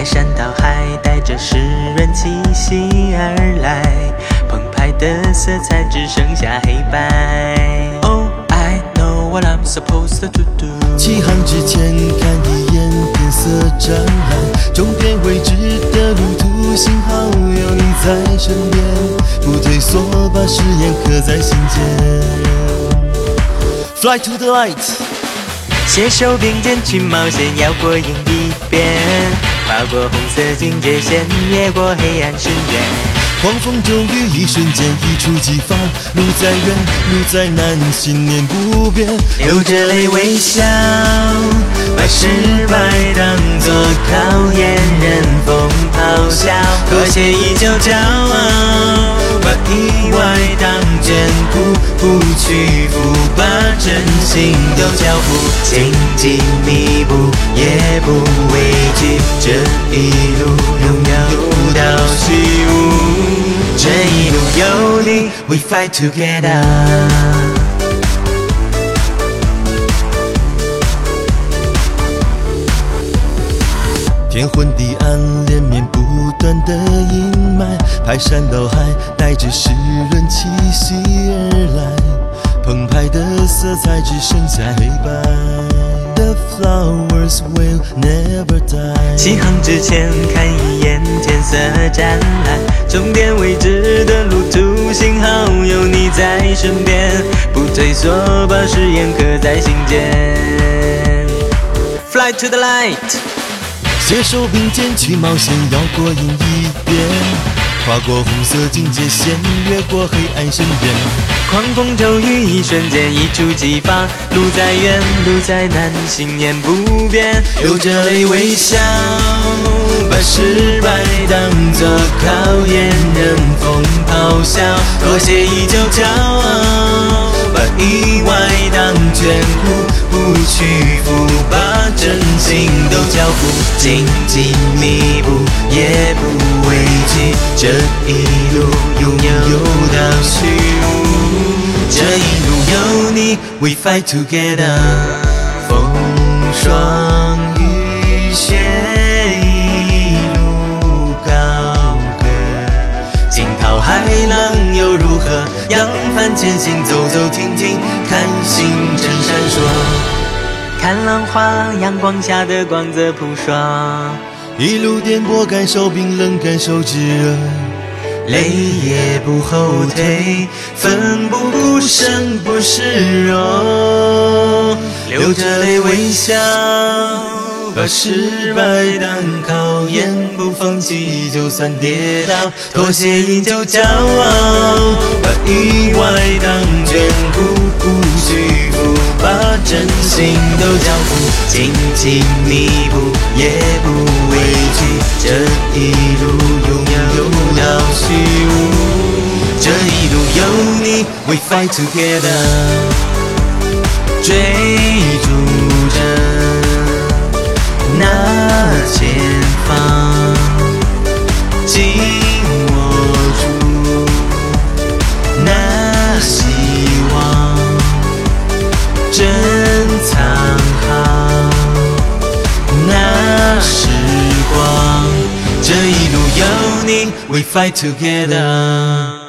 排山倒海，带着湿润气息而来，澎湃的色彩只剩下黑白。Oh, I know what I'm supposed to do。起航之前看一眼天色湛蓝，终点未知的路途，幸好有你在身边，不退缩，把誓言刻在心间。Fly to the light，携手并肩去冒险，要过瘾一遍。跨过红色警戒线，越过黑暗深渊。狂风骤雨，一瞬间一触即发。路再远，路再难，信念不变。流着泪微笑，把失败当作考验，任风咆哮。妥协依旧骄傲，把意外当眷顾，不屈，真心都交付。荆棘密布，也不畏惧，这一路荣耀到虚无。这一路有你，We fight together。天昏地暗，连绵不断的阴霾，排山倒海，带着湿润气息，的色彩只剩下黑白。The flowers will never die。起航之前看一眼天色湛蓝，终点未知的路途，幸好有你在身边，不退缩，把誓言刻在心间。Fly to the light，携手并肩去冒险，要过瘾一遍。跨过红色警戒线，越过黑暗深渊。狂风骤雨，一瞬间一触即发。路再远，路再难，信念不变。流着泪微笑，把失败当作考验，任风咆哮。妥协依旧骄傲，把意外当眷顾，不屈服，把真心都交付。荆棘密布，也不畏惧。这一路有你有到虚无，这一路有你，We fight together。风霜雨雪一路高歌，惊涛骇浪又如何？扬帆前行，走走停停，看星辰闪烁，看浪花，阳光下的光泽扑朔。一路颠簸，感受冰冷，感受炙热，泪也不后退，奋不顾身不示弱，流着泪微笑，把失败当考验，不放弃就算跌倒，妥协依旧骄傲，把意外当眷顾，不屈服，把真心都交付，紧紧密布也不。一路拥有到虚无，这一路有你，We fight together，追逐着那前方，光。这一路有你，We fight together。